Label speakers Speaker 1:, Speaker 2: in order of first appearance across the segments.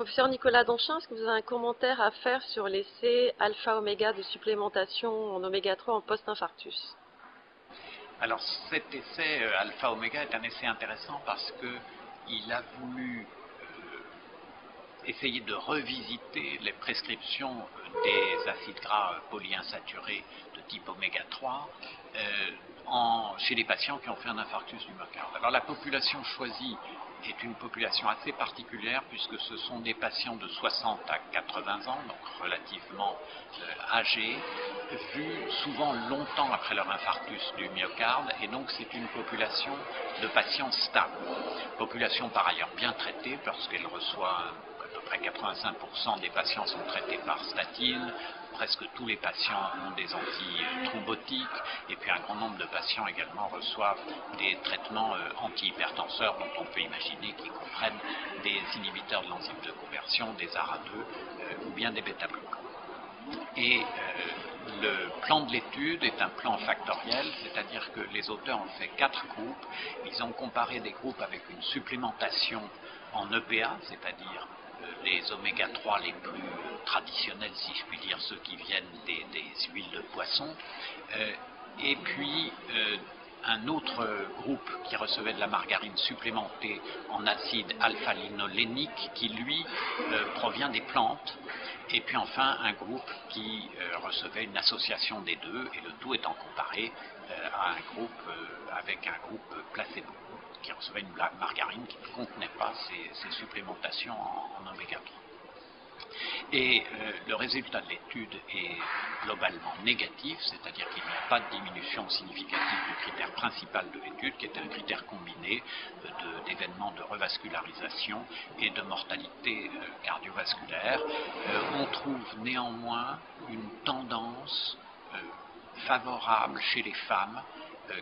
Speaker 1: Professeur Nicolas Donchin, est-ce que vous avez un commentaire à faire sur l'essai alpha-oméga de supplémentation en oméga 3 en post-infarctus?
Speaker 2: Alors cet essai euh, alpha-oméga est un essai intéressant parce qu'il a voulu euh, essayer de revisiter les prescriptions euh, des acides gras polyinsaturés de type oméga 3 chez les patients qui ont fait un infarctus du myocarde. Alors la population choisie est une population assez particulière puisque ce sont des patients de 60 à 80 ans, donc relativement euh, âgés, vus souvent longtemps après leur infarctus du myocarde, et donc c'est une population de patients stables. Population par ailleurs bien traitée parce qu'elle reçoit peu près 85% des patients sont traités par statine, presque tous les patients ont des antithrombotiques et puis un grand nombre de patients également reçoivent des traitements euh, antihypertenseurs dont on peut imaginer qu'ils comprennent des inhibiteurs de l'enzyme de conversion, des ARA2 euh, ou bien des bêta-bloquants. Et euh, le plan de l'étude est un plan factoriel, c'est-à-dire que les auteurs ont fait quatre groupes. Ils ont comparé des groupes avec une supplémentation en EPA, c'est-à-dire les oméga 3 les plus traditionnels, si je puis dire, ceux qui viennent des, huiles de poisson, euh, et puis euh, un autre groupe qui recevait de la margarine supplémentée en acide alpha-linolénique qui lui euh, provient des plantes. Et puis enfin un groupe qui recevait une association des deux et le tout étant comparé à un groupe avec un groupe placebo qui recevait une margarine qui ces, supplémentations en, oméga 3. Et euh, le résultat de l'étude est globalement négatif, c'est-à-dire qu'il n'y a pas de diminution significative du critère principal de l'étude, qui est un critère combiné euh, d'événements de, revascularisation et de mortalité euh, cardiovasculaire. on trouve néanmoins une tendance favorable chez les femmes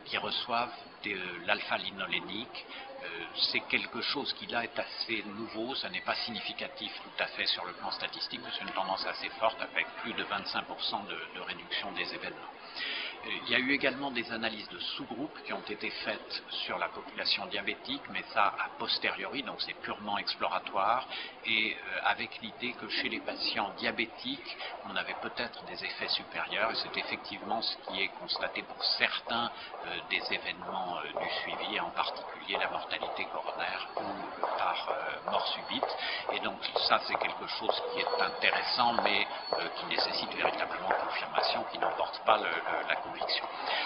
Speaker 2: qui reçoivent de l'alpha-linolénique. Euh, c'est quelque chose qui là est assez nouveau, ça n'est pas significatif tout à fait sur le plan statistique, mais c'est une tendance assez forte avec plus de 25% de réduction des événements. Il y a eu également des analyses de sous-groupes qui ont été faites sur la population diabétique, mais ça a posteriori, donc c'est purement exploratoire, et euh, avec l'idée que chez les patients diabétiques, on avait peut-être des effets supérieurs, et c'est effectivement ce qui est constaté pour certains euh, des événements euh, du suivi, en particulier la mortalité coronaire ou par mort subite. Et donc ça, c'est quelque chose qui est intéressant, mais qui nécessite véritablement confirmation, qui n'emporte pas la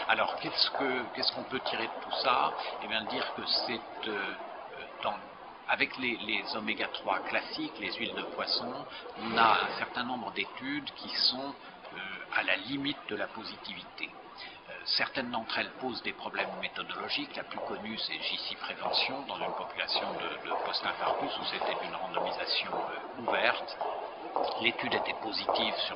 Speaker 2: Alors, qu'est-ce qu'on peut tirer de tout ça? Eh bien, dire que c'est euh, avec les, oméga 3 classiques, les huiles de poisson, on a un certain nombre d'études qui sont euh, à la limite de la positivité. Euh, certaines d'entre elles posent des problèmes méthodologiques. La plus connue, c'est JC Prévention, dans une population de, de post-infarctus, où c'était une randomisation ouverte. L'étude était positive sur